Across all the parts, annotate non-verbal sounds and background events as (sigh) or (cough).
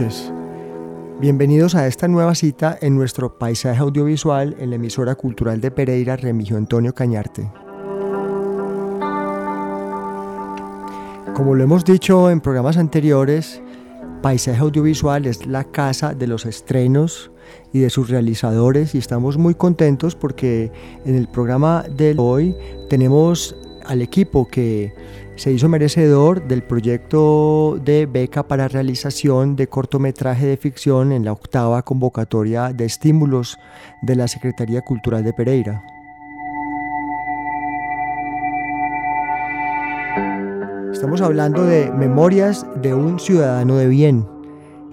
Noches. Bienvenidos a esta nueva cita en nuestro paisaje audiovisual en la emisora cultural de Pereira, Remigio Antonio Cañarte. Como lo hemos dicho en programas anteriores, Paisaje Audiovisual es la casa de los estrenos y de sus realizadores y estamos muy contentos porque en el programa de hoy tenemos al equipo que se hizo merecedor del proyecto de beca para realización de cortometraje de ficción en la octava convocatoria de estímulos de la Secretaría Cultural de Pereira. Estamos hablando de Memorias de un Ciudadano de Bien,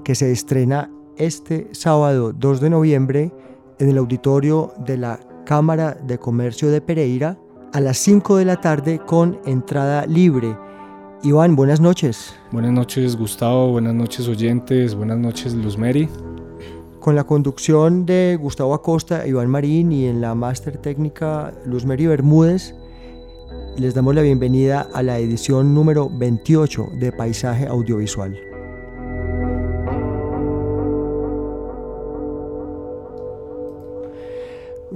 que se estrena este sábado 2 de noviembre en el auditorio de la Cámara de Comercio de Pereira a las 5 de la tarde con entrada libre. Iván, buenas noches. Buenas noches Gustavo, buenas noches oyentes, buenas noches Luz Mary. Con la conducción de Gustavo Acosta, Iván Marín y en la máster técnica Luz Mary Bermúdez, les damos la bienvenida a la edición número 28 de Paisaje Audiovisual.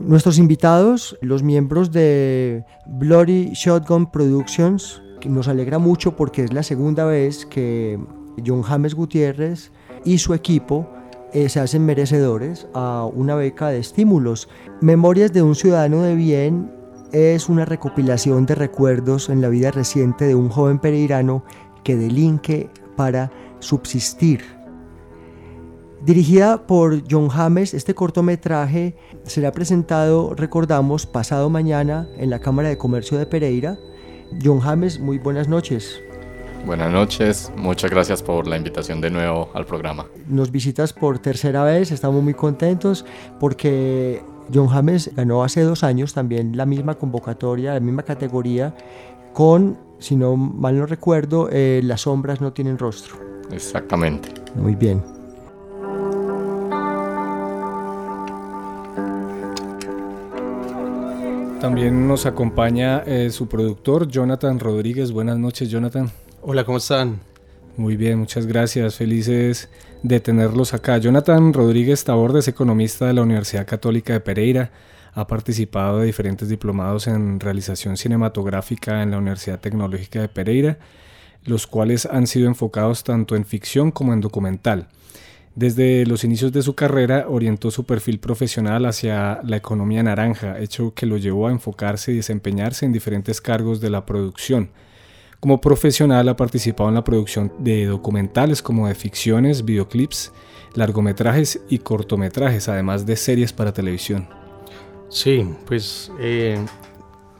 Nuestros invitados, los miembros de Bloody Shotgun Productions, nos alegra mucho porque es la segunda vez que John James Gutiérrez y su equipo eh, se hacen merecedores a una beca de estímulos. Memorias de un ciudadano de bien es una recopilación de recuerdos en la vida reciente de un joven pereirano que delinque para subsistir Dirigida por John James, este cortometraje será presentado, recordamos, pasado mañana en la Cámara de Comercio de Pereira. John James, muy buenas noches. Buenas noches, muchas gracias por la invitación de nuevo al programa. Nos visitas por tercera vez, estamos muy contentos porque John James ganó hace dos años también la misma convocatoria, la misma categoría, con, si no mal no recuerdo, eh, Las sombras no tienen rostro. Exactamente. Muy bien. También nos acompaña eh, su productor, Jonathan Rodríguez. Buenas noches, Jonathan. Hola, ¿cómo están? Muy bien, muchas gracias. Felices de tenerlos acá. Jonathan Rodríguez Tabor es economista de la Universidad Católica de Pereira. Ha participado de diferentes diplomados en realización cinematográfica en la Universidad Tecnológica de Pereira, los cuales han sido enfocados tanto en ficción como en documental. Desde los inicios de su carrera orientó su perfil profesional hacia la economía naranja, hecho que lo llevó a enfocarse y desempeñarse en diferentes cargos de la producción. Como profesional ha participado en la producción de documentales como de ficciones, videoclips, largometrajes y cortometrajes, además de series para televisión. Sí, pues eh,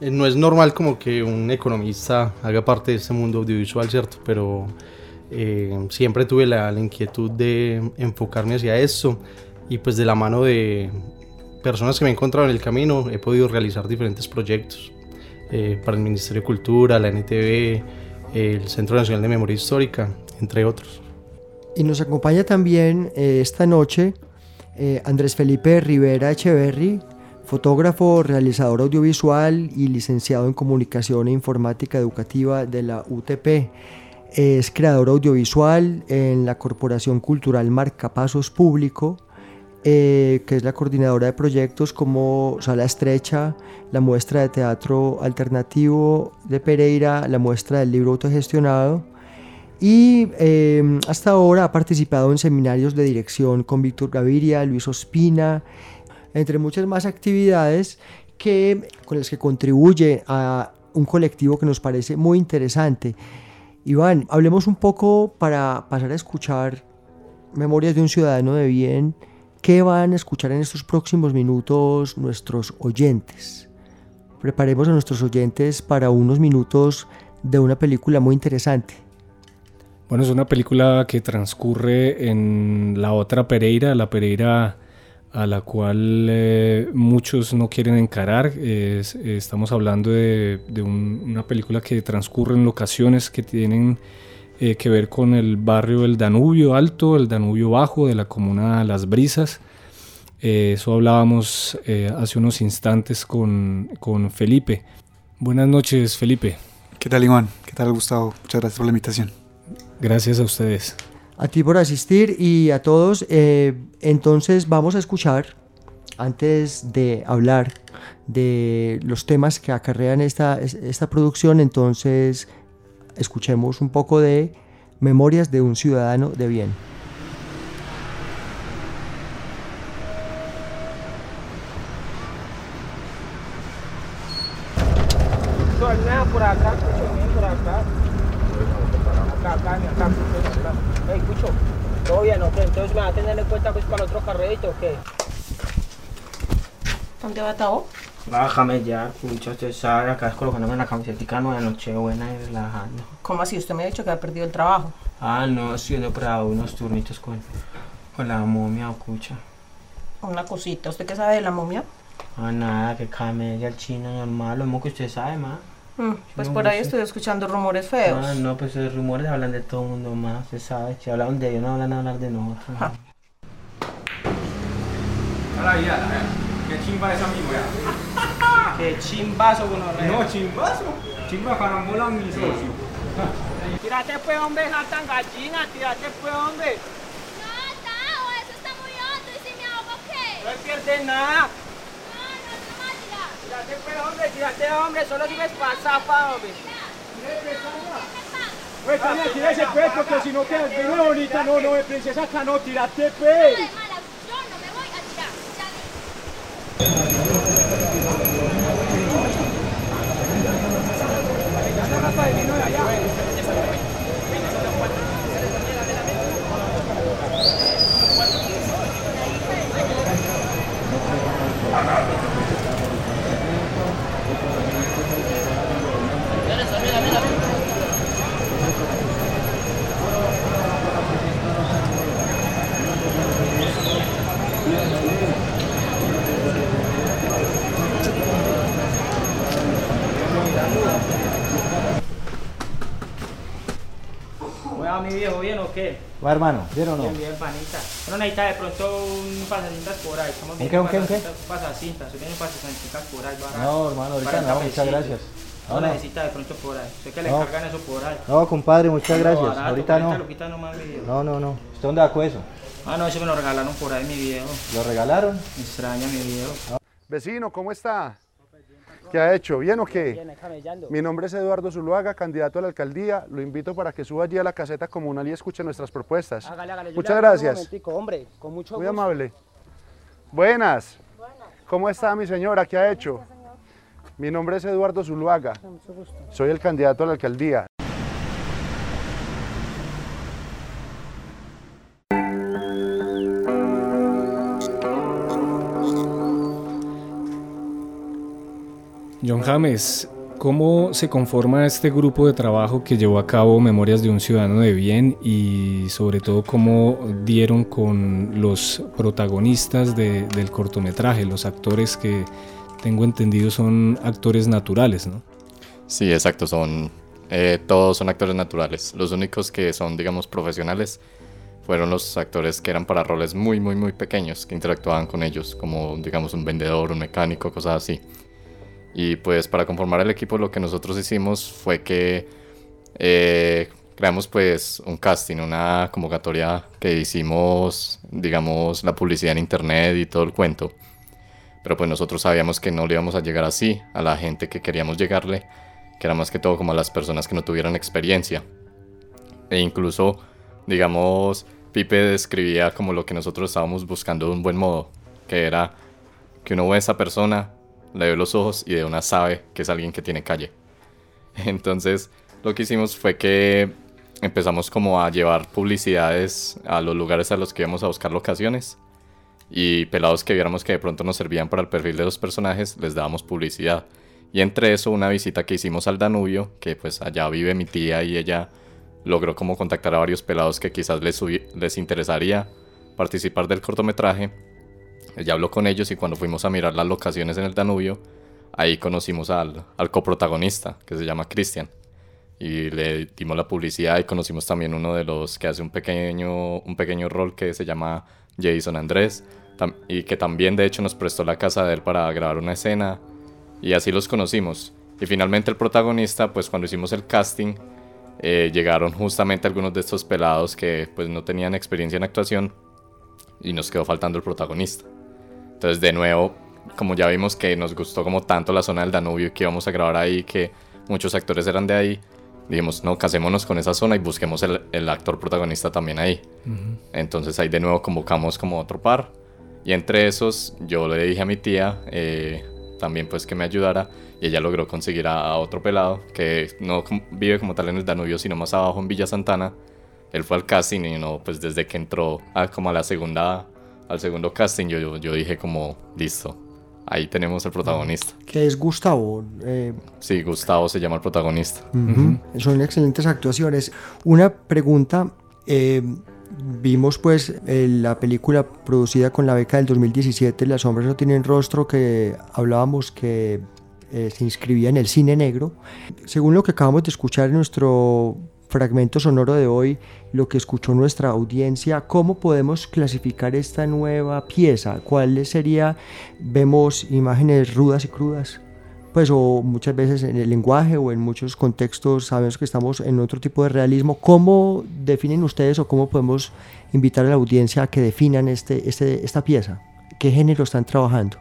no es normal como que un economista haga parte de este mundo audiovisual, ¿cierto? Pero eh, siempre tuve la, inquietud de enfocarme hacia eso y pues de la mano de personas que me he encontrado en el camino he podido realizar diferentes proyectos eh, para el Ministerio de Cultura, la NTV, el Centro Nacional de Memoria Histórica, entre otros. Y nos acompaña también eh, esta noche Andrés Felipe Rivera Echeverry, fotógrafo, realizador audiovisual y licenciado en Comunicación e Informática Educativa de la UTP. Es creador audiovisual en la Corporación Cultural Marcapasos Público, eh, que es la coordinadora de proyectos como Sala Estrecha, la muestra de teatro alternativo de Pereira, la muestra del libro autogestionado. Y eh, hasta ahora ha participado en seminarios de dirección con Víctor Gaviria, Luis Ospina, entre muchas más actividades que, con las que contribuye a un colectivo que nos parece muy interesante Iván, hablemos un poco para pasar a escuchar Memorias de un Ciudadano de Bien ¿Qué van a escuchar en estos próximos minutos nuestros oyentes? Preparemos a nuestros oyentes para unos minutos de una película muy interesante. Bueno, es una película que transcurre en la otra Pereira, la Pereira a la cual eh, muchos no quieren encarar. estamos hablando de, una película que transcurre en locaciones que tienen eh, que ver con el barrio del Danubio Alto, el Danubio Bajo, de la comuna Las Brisas. Eh, eso hablábamos hace unos instantes con, con Felipe. Buenas noches, Felipe. ¿Qué tal, Iván? ¿Qué tal, Gustavo? Muchas gracias por la invitación. Gracias a ustedes a ti por asistir y a todos. Eh, entonces vamos a escuchar, antes de hablar de los temas que acarrean esta, esta producción, entonces escuchemos un poco de Memorias de un ciudadano de bien. por acá, por acá. Hey, Cucho, ¿todo bien o qué? Entonces me va a tener en cuenta pues para el otro carrito o qué. ¿Dónde va Tao? Bájame ya, usted sabe, acá es colocándome la camiseta nueva noche buena y relajando. ¿Cómo así? Usted me ha dicho que ha perdido el trabajo. Ah, no, estoy operado unos turnitos con, con la momia o Cucha. Una cosita, ¿usted qué sabe de la momia? Ah, nada, que camella, el chino normal, lo mismo que usted sabe, más. Mm, pues por ahí estoy escuchando rumores feos. Ah, no, pues los rumores hablan de todo el mundo más, se sabe. Si hablan de ellos, no hablan a hablar de nosotros. (laughs) Hola, ya, ¿Qué chimba es amigo ya? ¿Qué chimbazo, bueno, No, chimbazo. Chimba carambola mi socio. Tírate pues, hombre, tan gallina, tírate pues, hombre. No, Tao, eso está muy hondo. ¿Y si me ahogo qué? No pierdes nada. Tírate pues, hombre, tírate, hombre, solo si ves pasar, pa, hombre. Pues Tania, tírate pues, porque si no quedas bien bonita, no, no, princesa acá no, tírate pues. Yo no me voy a tirar, mi viejo? ¿Bien o qué? Va, hermano, ¿bien o no? Bien, bien, panita. No necesita de pronto un pasacintas por ahí. Estamos ¿Un qué, un qué, un qué? Pasacintas, tengo pasacintas por ahí. No, hermano, ahorita no, muchas gracias. No, necesita de pronto por ahí. Sé que le cargan eso por ahí. No, compadre, muchas gracias. ahorita no. No, no, no. ¿Usted dónde va con eso? Ah, no, eso me lo regalaron por ahí, mi viejo. ¿Lo regalaron? Me extraña, mi viejo. Vecino, ¿cómo está? ¿Qué ha hecho? ¿Bien o qué? Mi nombre es Eduardo Zuluaga, candidato a la alcaldía. Lo invito para que suba allí a la caseta comunal y escuche nuestras propuestas. Muchas gracias. hombre, con mucho Muy amable. Buenas. ¿Cómo está mi señora? ¿Qué ha hecho? Mi nombre es Eduardo Zuluaga. Soy el candidato a la alcaldía. John James, ¿cómo se conforma este grupo de trabajo que llevó a cabo Memorias de un Ciudadano de Bien y sobre todo cómo dieron con los protagonistas del cortometraje, los actores que tengo entendido son actores naturales, ¿no? Sí, exacto, son eh, todos son actores naturales. Los únicos que son, digamos, profesionales fueron los actores que eran para roles muy, muy, muy pequeños, que interactuaban con ellos, como, digamos, un vendedor, un mecánico, cosas así. Y pues para conformar el equipo lo que nosotros hicimos fue que eh, creamos pues un casting, una convocatoria que hicimos, digamos, la publicidad en internet y todo el cuento. Pero pues nosotros sabíamos que no le íbamos a llegar así a la gente que queríamos llegarle, que era más que todo como a las personas que no tuvieran experiencia. E incluso, digamos, Pipe describía como lo que nosotros estábamos buscando de un buen modo, que era que uno ve a esa persona le ve los ojos y de una sabe que es alguien que tiene calle. (laughs) Entonces, lo que hicimos fue que empezamos como a llevar publicidades a los lugares a los que íbamos a buscar locaciones y pelados que viéramos que de pronto nos servían para el perfil de los personajes, les dábamos publicidad. Y entre eso, una visita que hicimos al Danubio, que pues allá vive mi tía y ella logró como contactar a varios pelados que quizás les, les interesaría participar del cortometraje. Ella habló con ellos y cuando fuimos a mirar las locaciones en el Danubio, ahí conocimos al, al coprotagonista, que se llama Cristian. Y le dimos la publicidad y conocimos también uno de los que hace un pequeño, un pequeño rol que se llama Jason Andrés, y que también de hecho nos prestó la casa de él para grabar una escena. Y así los conocimos. Y finalmente el protagonista, pues cuando hicimos el casting, eh, llegaron justamente algunos de estos pelados que pues no tenían experiencia en actuación y nos quedó faltando el protagonista. Entonces de nuevo, como ya vimos que nos gustó como tanto la zona del Danubio que íbamos a grabar ahí, que muchos actores eran de ahí, dijimos, no, casémonos con esa zona y busquemos el, el actor protagonista también ahí. Entonces ahí de nuevo convocamos como otro par. Y entre esos yo le dije a mi tía eh, también pues que me ayudara y ella logró conseguir a, otro pelado que no vive como tal en el Danubio sino más abajo en Villa Santana. Él fue al casting y no, pues desde que entró a, como a la segunda, al segundo casting yo, yo dije como listo, ahí tenemos el protagonista. Que es Gustavo. Eh, sí, Gustavo se llama el protagonista. Son excelentes actuaciones. Una pregunta. Eh, vimos pues la película producida con la beca del 2017, Las sombras no tienen rostro, que hablábamos que eh, se inscribía en el cine negro. Según lo que acabamos de escuchar en nuestro fragmento sonoro de hoy, lo que escuchó nuestra audiencia, ¿cómo podemos clasificar esta nueva pieza? ¿Cuál sería? Vemos imágenes rudas y crudas, pues o muchas veces en el lenguaje o en muchos contextos sabemos que estamos en otro tipo de realismo. ¿Cómo definen ustedes o cómo podemos invitar a la audiencia a que definan este, este, esta pieza? ¿Qué género están trabajando?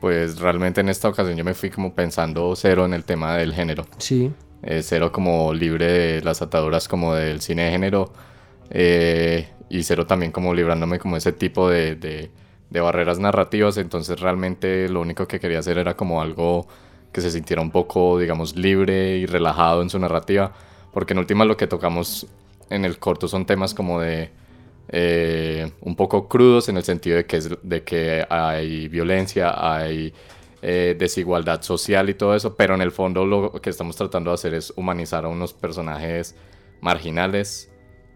Pues realmente en esta ocasión yo me fui como pensando cero en el tema del género. Sí. Eh, cero como libre de las ataduras como del cine de género eh, y cero también como librándome como ese tipo de, de, de, barreras narrativas. Entonces realmente lo único que quería hacer era como algo que se sintiera un poco digamos libre y relajado en su narrativa porque en última lo que tocamos en el corto son temas como de eh, un poco crudos en el sentido de que, es, de que hay violencia, hay eh, desigualdad social y todo eso, pero en el fondo lo que estamos tratando de hacer es humanizar a unos personajes marginales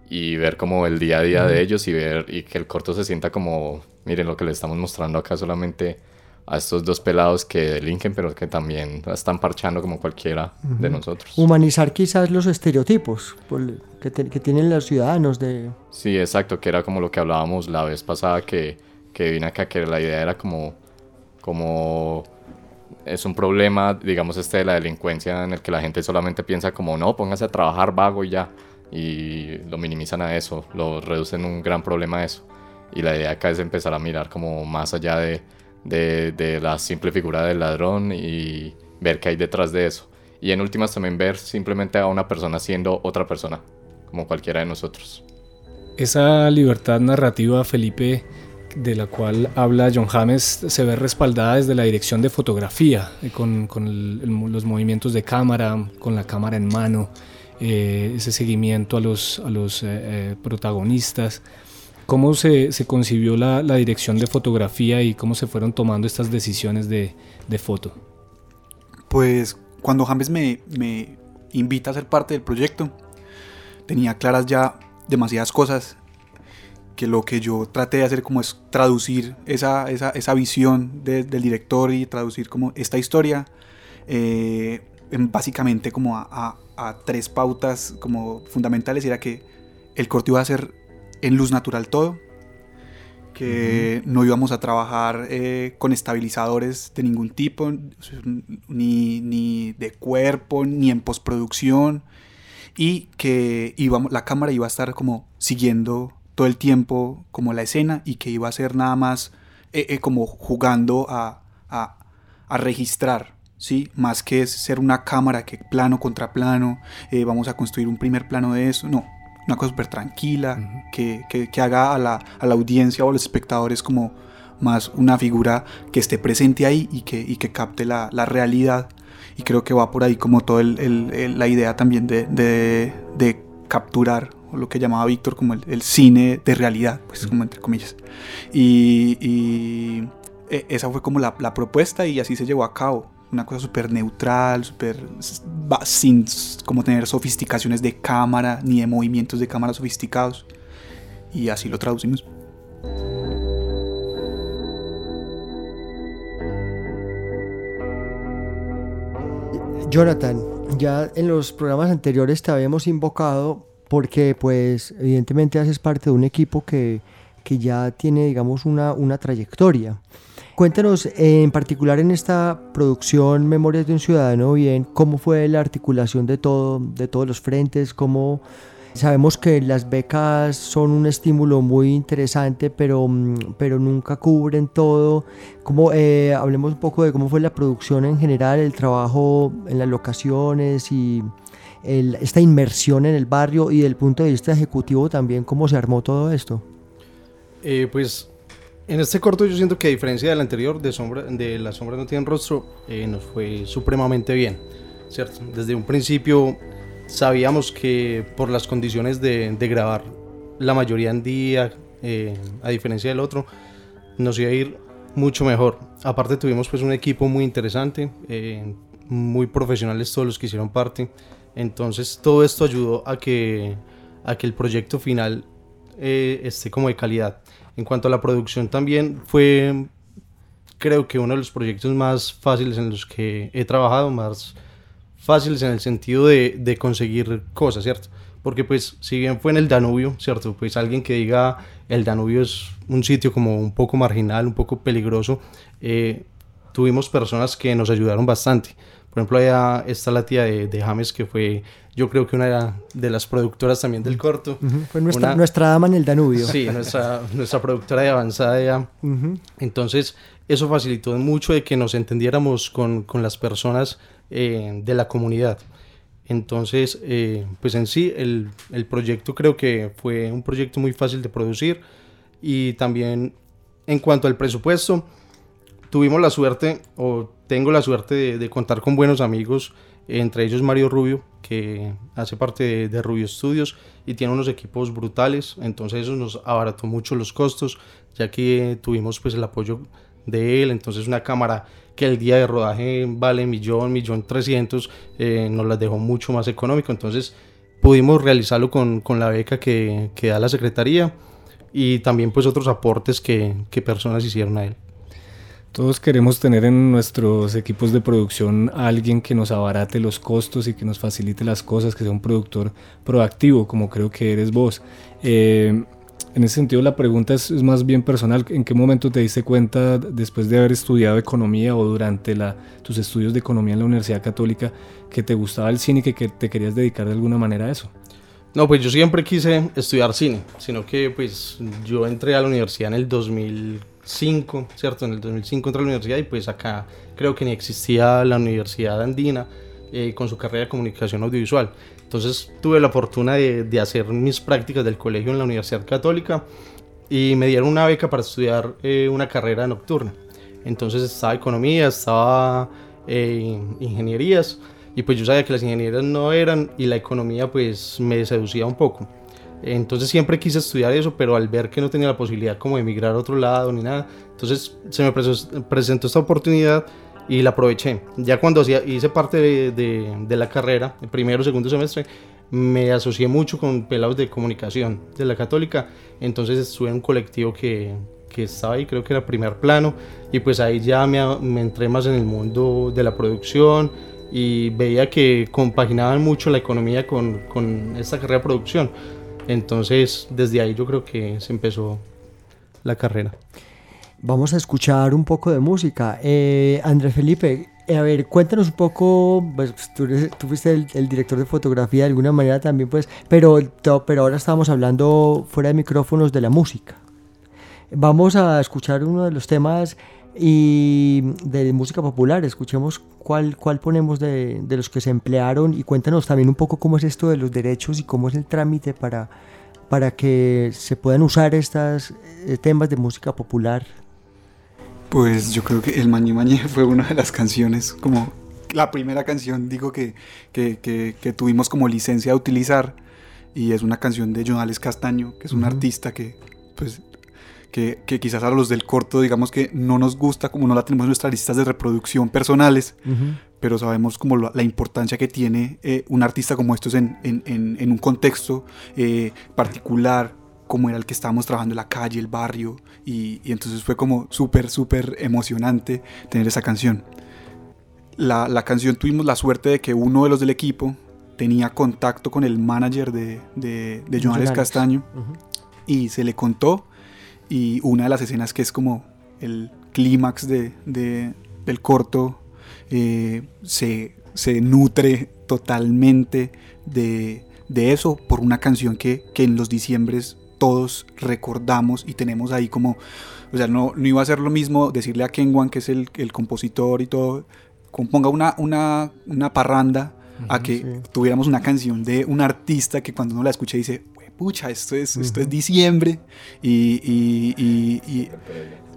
y ver como el día a día de ellos y ver y que el corto se sienta como, miren lo que le estamos mostrando acá solamente a estos dos pelados que delinquen, pero que también están parchando como cualquiera de nosotros. Humanizar quizás los estereotipos que, que, tienen los ciudadanos de... Sí, exacto, que era como lo que hablábamos la vez pasada que, que vine acá, que la idea era como, como es un problema, digamos, este de la delincuencia en el que la gente solamente piensa como, no, póngase a trabajar vago y ya, y lo minimizan a eso, lo reducen un gran problema a eso. Y la idea acá es empezar a mirar como más allá de, de, de la simple figura del ladrón y ver qué hay detrás de eso. Y en últimas también ver simplemente a una persona siendo otra persona, como cualquiera de nosotros. Esa libertad narrativa, Felipe, de la cual habla John James se ve respaldada desde la dirección de fotografía, eh, con, los movimientos de cámara, con la cámara en mano, eh, ese seguimiento a los, a los eh, protagonistas. ¿Cómo se, se concibió la, la, dirección de fotografía y cómo se fueron tomando estas decisiones de, de foto? Pues cuando James me, me invita a ser parte del proyecto, tenía claras ya demasiadas cosas que lo que yo traté de hacer como es traducir esa, esa, esa visión del director y traducir como esta historia eh, básicamente como a, a, tres pautas como fundamentales era que el corte iba a ser en luz natural todo que no íbamos a trabajar eh, con estabilizadores de ningún tipo ni, ni de cuerpo ni en postproducción y que íbamos, la cámara iba a estar como siguiendo todo el tiempo como la escena y que iba a ser nada más eh, eh, como jugando a, a, a, registrar, ¿sí? Más que ser una cámara que plano contra plano, eh, vamos a construir un primer plano de eso, no, una cosa súper tranquila, que, que, que, haga a la, a la, audiencia o a los espectadores como más una figura que esté presente ahí y que, y que capte la, la realidad. Y creo que va por ahí como toda el, el, la idea también de, de, de capturar o lo que llamaba Víctor como el, el, cine de realidad, pues como entre comillas. Y, y e, esa fue como la, la, propuesta y así se llevó a cabo. Una cosa súper neutral, súper sin como tener sofisticaciones de cámara ni de movimientos de cámara sofisticados. Y así lo traducimos. Jonathan, ya en los programas anteriores te habíamos invocado porque pues evidentemente haces parte de un equipo que, que ya tiene digamos una, una trayectoria. Cuéntanos en particular en esta producción Memorias de un Ciudadano Bien, cómo fue la articulación de todo, de todos los frentes, cómo sabemos que las becas son un estímulo muy interesante, pero, pero nunca cubren todo. Cómo, eh, hablemos un poco de cómo fue la producción en general, el trabajo en las locaciones y el, esta inmersión en el barrio y del punto de vista ejecutivo también, cómo se armó todo esto. Eh, pues en este corto yo siento que a diferencia del anterior, de, sombra, de La sombra no tiene rostro, eh, nos fue supremamente bien, ¿cierto? Desde un principio sabíamos que por las condiciones de, de grabar la mayoría en día, eh, a diferencia del otro, nos iba a ir mucho mejor. Aparte tuvimos pues un equipo muy interesante, eh, muy profesionales todos los que hicieron parte. Entonces todo esto ayudó a que, a que el proyecto final eh, esté como de calidad. En cuanto a la producción también fue creo que uno de los proyectos más fáciles en los que he trabajado, más fáciles en el sentido de, de, conseguir cosas, ¿cierto? Porque pues si bien fue en el Danubio, ¿cierto? Pues alguien que diga el Danubio es un sitio como un poco marginal, un poco peligroso, eh, tuvimos personas que nos ayudaron bastante. Por ejemplo, allá está la tía de, de, James, que fue, yo creo que una de las productoras también del corto. Uh -huh. Fue nuestra, una, nuestra, dama en el Danubio. Sí, nuestra, nuestra productora de avanzada ya. Uh -huh. Entonces, eso facilitó mucho de que nos entendiéramos con, con las personas eh, de la comunidad. Entonces, eh, pues en sí, el, el, proyecto creo que fue un proyecto muy fácil de producir y también en cuanto al presupuesto, tuvimos la suerte, o tengo la suerte de, contar con buenos amigos, entre ellos Mario Rubio, que hace parte de, Rubio Studios y tiene unos equipos brutales, entonces eso nos abarató mucho los costos, ya que tuvimos pues el apoyo de él, entonces una cámara que el día de rodaje vale millón, millón trescientos, eh, nos las dejó mucho más económico, entonces pudimos realizarlo con, con la beca que, que, da la Secretaría y también pues otros aportes que, que personas hicieron a él. Todos queremos tener en nuestros equipos de producción a alguien que nos abarate los costos y que nos facilite las cosas, que sea un productor proactivo, como creo que eres vos. Eh, en ese sentido la pregunta es, es, más bien personal. ¿En qué momento te diste cuenta, después de haber estudiado economía o durante la, tus estudios de economía en la Universidad Católica, que te gustaba el cine y que, que, te querías dedicar de alguna manera a eso? No, pues yo siempre quise estudiar cine, sino que pues yo entré a la universidad en el 2005, ¿cierto? En el 2005 entré a la universidad y pues acá creo que ni existía la Universidad Andina eh, con su carrera de comunicación audiovisual. Entonces tuve la fortuna de, de, hacer mis prácticas del colegio en la Universidad Católica y me dieron una beca para estudiar eh, una carrera nocturna. Entonces estaba economía, estaba eh, ingenierías y pues yo sabía que las ingenierías no eran y la economía pues me seducía un poco. Entonces siempre quise estudiar eso, pero al ver que no tenía la posibilidad como de emigrar a otro lado ni nada, entonces se me presentó esta oportunidad y la aproveché. Ya cuando hice parte de, de, de la carrera, el primero segundo semestre, me asocié mucho con pelados de comunicación de la católica, entonces estuve en un colectivo que, que estaba ahí, creo que era primer plano, y pues ahí ya me, me entré más en el mundo de la producción y veía que compaginaban mucho la economía con, con esta carrera de producción. Entonces desde ahí yo creo que se empezó la carrera. Vamos a escuchar un poco de música. Eh, Andrés Felipe, eh, a ver, cuéntanos un poco, pues, tú, eres, tú fuiste el, el, director de fotografía de alguna manera también, pues, pero, pero ahora estamos hablando fuera de micrófonos de la música. Vamos a escuchar uno de los temas y de música popular, escuchemos cuál, cuál ponemos de, de los que se emplearon y cuéntanos también un poco cómo es esto de los derechos y cómo es el trámite para, para que se puedan usar estos eh, temas de música popular pues yo creo que El Mañe Mañe fue una de las canciones, como la primera canción, digo, que, que, que, que tuvimos como licencia de utilizar. y es una canción de Jonales Castaño, que es un artista que, pues, que, que, quizás a los del corto, digamos que no nos gusta, como no la tenemos en nuestras listas de reproducción personales, pero sabemos como la, la importancia que tiene eh, un artista como estos en, en, en, en un contexto eh, particular, como era el que estábamos trabajando en la calle, el barrio, y, y entonces fue como súper, súper emocionante tener esa canción. La, la, canción tuvimos la suerte de que uno de los del equipo tenía contacto con el manager de, de, de Castaño uh -huh. y se le contó y una de las escenas que es como el clímax de, de, del corto eh, se, se, nutre totalmente de, de, eso por una canción que, que en los diciembres todos recordamos y tenemos ahí como, o sea, no, no iba a ser lo mismo decirle a Kenwan, que es el, el compositor y todo, componga una, una, una parranda, uh -huh, a que sí. tuviéramos una canción de un artista que cuando uno la escucha dice, pucha, esto es, uh -huh. esto es diciembre y, y, y, y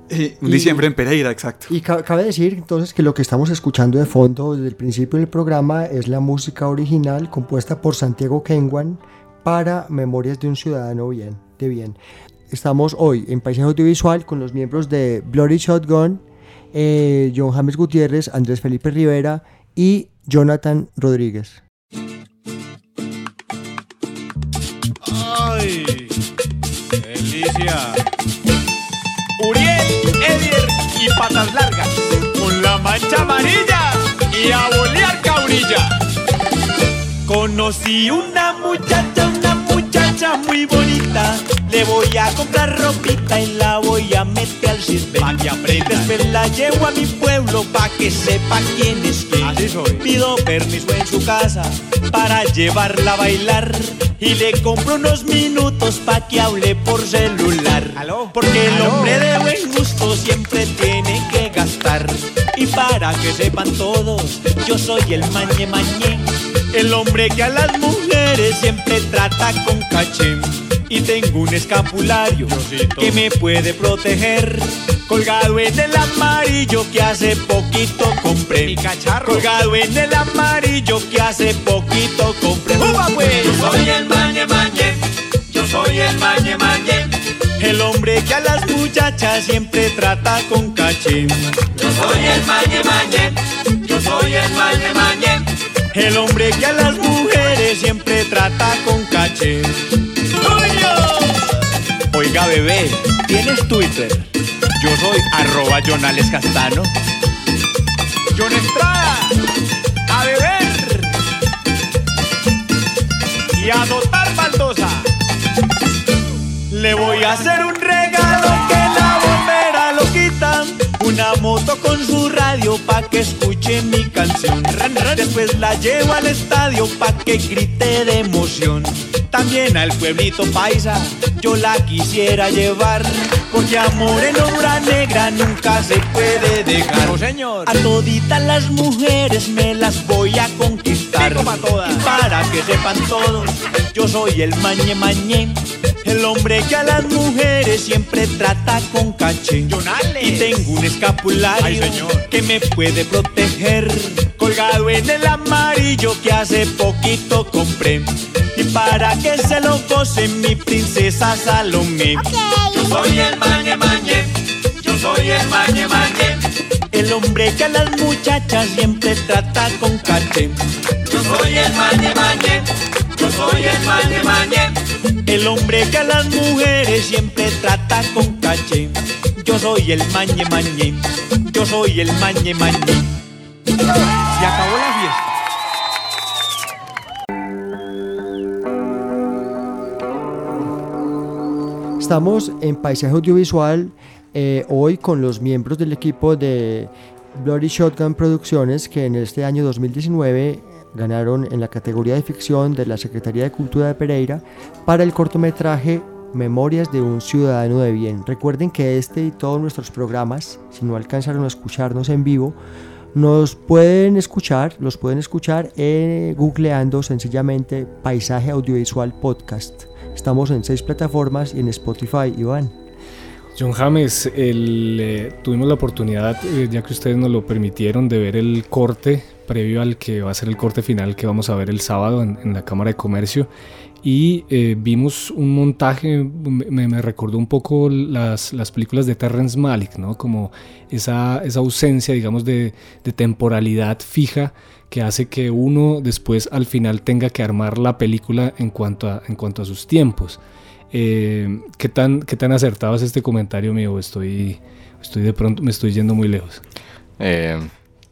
eh, un diciembre en Pereira, exacto. Y cabe decir entonces que lo que estamos escuchando de fondo desde el principio del programa es la música original compuesta por Santiago Kenwan para Memorias de un Ciudadano Bien, de Bien. Estamos hoy en Paisaje Audiovisual con los miembros de Bloody Shotgun, eh, John James Gutiérrez, Andrés Felipe Rivera y Jonathan Rodríguez. Patas Largas, con la mancha amarilla y a bolear cabrilla. Conocí una muchacha, una muchacha muy bonita. Le voy a comprar ropita y la voy a meter al sirve. Pa' que aprenda. Después la llevo a mi pueblo pa' que sepa quién es quién. Así soy. Pido permiso en su casa para llevarla a bailar. Y le compro unos minutos pa' que hable por celular. ¿Aló? Porque el ¿Aló? hombre de buen gusto siempre para que sepan todos, yo soy el mañe mañe. El hombre que a las mujeres siempre trata con caché. Y tengo un escapulario Diosito. que me puede proteger. Colgado en el amarillo que hace poquito compré. Mi cacharro. Colgado en el amarillo que hace poquito compré. ¡Uba, pues! Yo soy el mañe mañe. Yo soy el mañe. El hombre que a las muchachas siempre trata con caché. Yo soy el mañe mañe. Yo soy el mañe mañe. El hombre que a las mujeres siempre trata con caché. Oiga, bebé, ¿tienes Twitter? Yo soy arroba Jonales Castano. John Estrada, a beber y a dotar. Le voy a hacer un regalo que la bombera lo quita. Una moto con su radio pa' que escuche mi canción. Después la llevo al estadio pa' que grite de emoción. También al pueblito paisa yo la quisiera llevar. Porque amor en obra negra nunca se puede dejar. No, señor. A toditas las mujeres me las voy a conquistar. Para que sepan todos, yo soy el mañe mañe. El hombre que a las mujeres siempre trata con caché. Y tengo un escapulario Ay, que me puede proteger. Colgado en el amarillo que hace poquito compré. Y para que se lo goce mi princesa Salomé. Okay. Yo soy el mañe mañe. Yo soy el mañe mañe. El hombre que a las muchachas siempre trata con caché. Yo soy el mañe mañe. Yo soy el mañe mañe. El hombre que a las mujeres siempre trata con caché. Yo soy el mañe mañe. Yo soy el mañe mañe. Se acabó la fiesta. Estamos en Paisaje Audiovisual eh, hoy con los miembros del equipo de Bloody Shotgun Producciones que en este año 2019 ganaron en la categoría de ficción de la Secretaría de Cultura de Pereira para el cortometraje Memorias de un Ciudadano de Bien. Recuerden que este y todos nuestros programas, si no alcanzaron a escucharnos en vivo, nos pueden escuchar, los pueden escuchar eh, googleando sencillamente Paisaje Audiovisual Podcast. Estamos en seis plataformas y en Spotify, Iván. John James, eh, tuvimos la oportunidad, eh, ya que ustedes nos lo permitieron, de ver el corte previo al que va a ser el corte final que vamos a ver el sábado en, la Cámara de Comercio. Y eh, vimos un montaje, me, recordó un poco las, las, películas de Terrence Malick, ¿no? Como esa, ausencia, digamos, de, temporalidad fija que hace que uno después al final tenga que armar la película en cuanto a sus tiempos. Eh, ¿qué, tan, ¿Qué tan acertado es este comentario mío? Estoy, estoy de pronto, me estoy yendo muy lejos. Eh,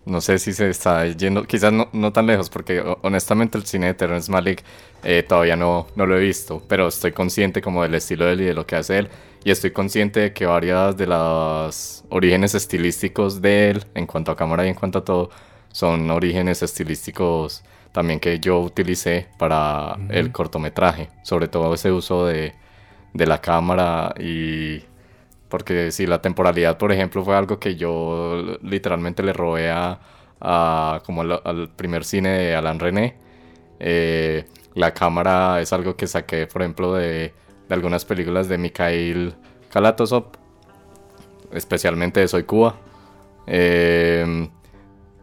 no sé si se está yendo, quizás no, no, tan lejos, porque honestamente el cine de Terrence Malick eh, todavía no, no lo he visto, pero estoy consciente como del estilo de él y de lo que hace él, y estoy consciente de que varias de los orígenes estilísticos de él, en cuanto a cámara y en cuanto a todo, son orígenes estilísticos también que yo utilicé para el cortometraje, sobre todo ese uso de de la cámara y porque si la temporalidad, por ejemplo, fue algo que yo literalmente le robé a, como al, primer cine de Alan René. Eh, la cámara es algo que saqué, por ejemplo, de, algunas películas de Mikhail Kalatozov, especialmente de Soy Cuba. Eh,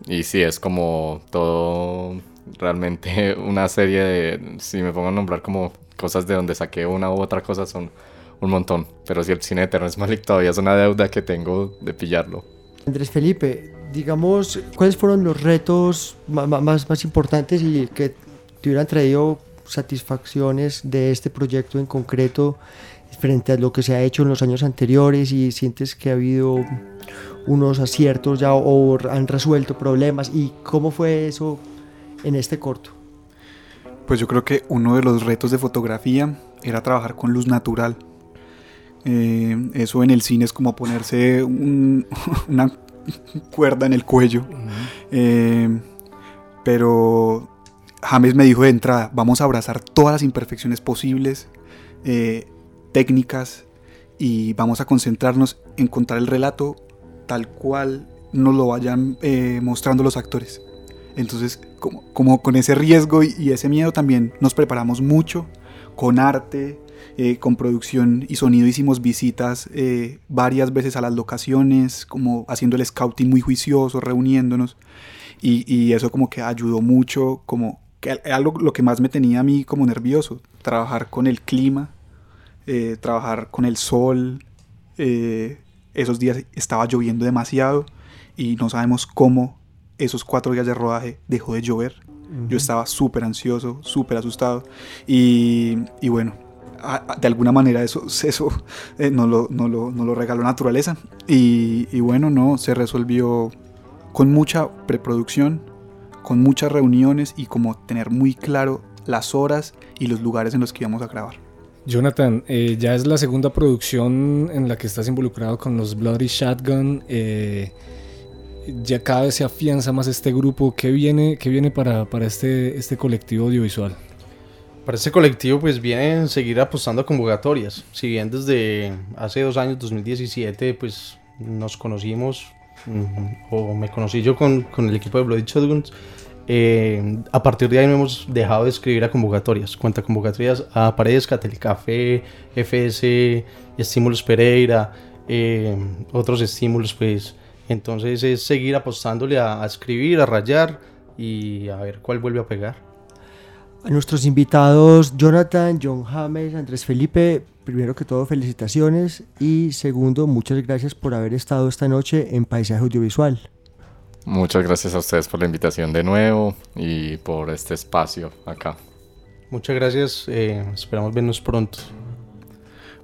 y sí, es como todo realmente (laughs) una serie de, si me pongo a nombrar como cosas de donde saqué una u otra cosa son un montón. Pero si el cine de Terrence Malick todavía es una deuda que tengo de pillarlo. Andrés Felipe, digamos, ¿cuáles fueron los retos más, más importantes y que te hubieran traído satisfacciones de este proyecto en concreto frente a lo que se ha hecho en los años anteriores y sientes que ha habido unos aciertos ya o han resuelto problemas y cómo fue eso en este corto? Pues yo creo que uno de los retos de fotografía era trabajar con luz natural. Eh, eso en el cine es como ponerse (laughs) una cuerda en el cuello. Eh, pero James me dijo de entrada, vamos a abrazar todas las imperfecciones posibles, eh, técnicas, y vamos a concentrarnos en contar el relato tal cual nos lo vayan mostrando los actores. Entonces, como, como con ese riesgo y, ese miedo también nos preparamos mucho con arte, eh, con producción y sonido hicimos visitas eh, varias veces a las locaciones, como haciendo el scouting muy juicioso, reuniéndonos. Y, y, eso como que ayudó mucho, como que algo lo que más me tenía a mí como nervioso, trabajar con el clima, eh, trabajar con el sol. esos días estaba lloviendo demasiado y no sabemos cómo esos cuatro días de rodaje dejó de llover. Yo estaba súper ansioso, súper asustado. Y, y bueno, de alguna manera eso, (laughs) eso eh, no, lo, no, lo, no, lo, regaló naturaleza. Y, y, bueno, no, se resolvió con mucha preproducción, con muchas reuniones y como tener muy claro las horas y los lugares en los que íbamos a grabar. Jonathan, eh, ya es la segunda producción en la que estás involucrado con los Bloody Shotgun. Eh, ya cada vez se afianza más este grupo. ¿Qué viene, qué viene para, para este, este colectivo audiovisual? Para este colectivo pues viene seguir apostando a convocatorias. Si bien desde hace dos años, 2017, pues nos conocimos, o me conocí yo con, con el equipo de Bloody Shotguns, eh, a partir de ahí no hemos dejado de escribir a convocatorias, cuenta convocatorias a Paredes, Café, FS, Estímulos Pereira, eh, otros estímulos pues entonces es seguir apostándole a, escribir, a rayar y a ver cuál vuelve a pegar. A nuestros invitados, Jonathan, John James, Andrés Felipe, primero que todo felicitaciones y segundo, muchas gracias por haber estado esta noche en Paisaje Audiovisual. Muchas gracias a ustedes por la invitación de nuevo y por este espacio acá. Muchas gracias, eh, esperamos vernos pronto.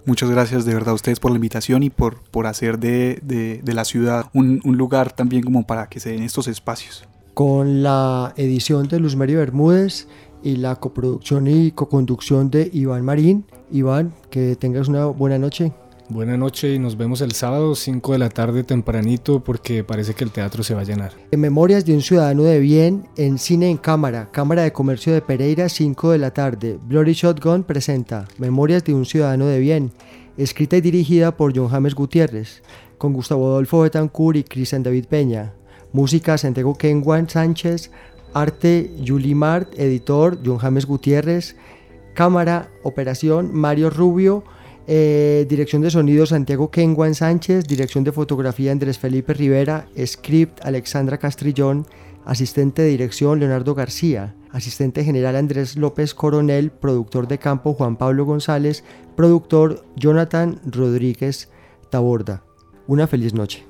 Muchas gracias de verdad a ustedes por la invitación y por, por hacer de, de, la ciudad un, un, lugar también como para que se den estos espacios. Con la edición de Luz Mario Bermúdez y la coproducción y coconducción de Iván Marín. Iván, que tengas una buena noche. Buenas noches y nos vemos el sábado 5 de la tarde tempranito porque parece que el teatro se va a llenar. En Memorias de un ciudadano de bien en Cine en Cámara, Cámara de Comercio de Pereira 5 de la tarde. Bloody Shotgun presenta Memorias de un ciudadano de bien, escrita y dirigida por John James Gutiérrez, con Gustavo Adolfo Betancourt y Cristian David Peña. Música Santiago Kenwan Sánchez, arte Julie Mart, editor John James Gutiérrez, cámara, operación Mario Rubio Eh, dirección de sonido Santiago Kenguan Sánchez, dirección de fotografía Andrés Felipe Rivera, script Alexandra Castrillón, asistente de dirección Leonardo García, asistente general Andrés López Coronel, productor de campo Juan Pablo González, productor Jonathan Rodríguez Taborda. Una feliz noche.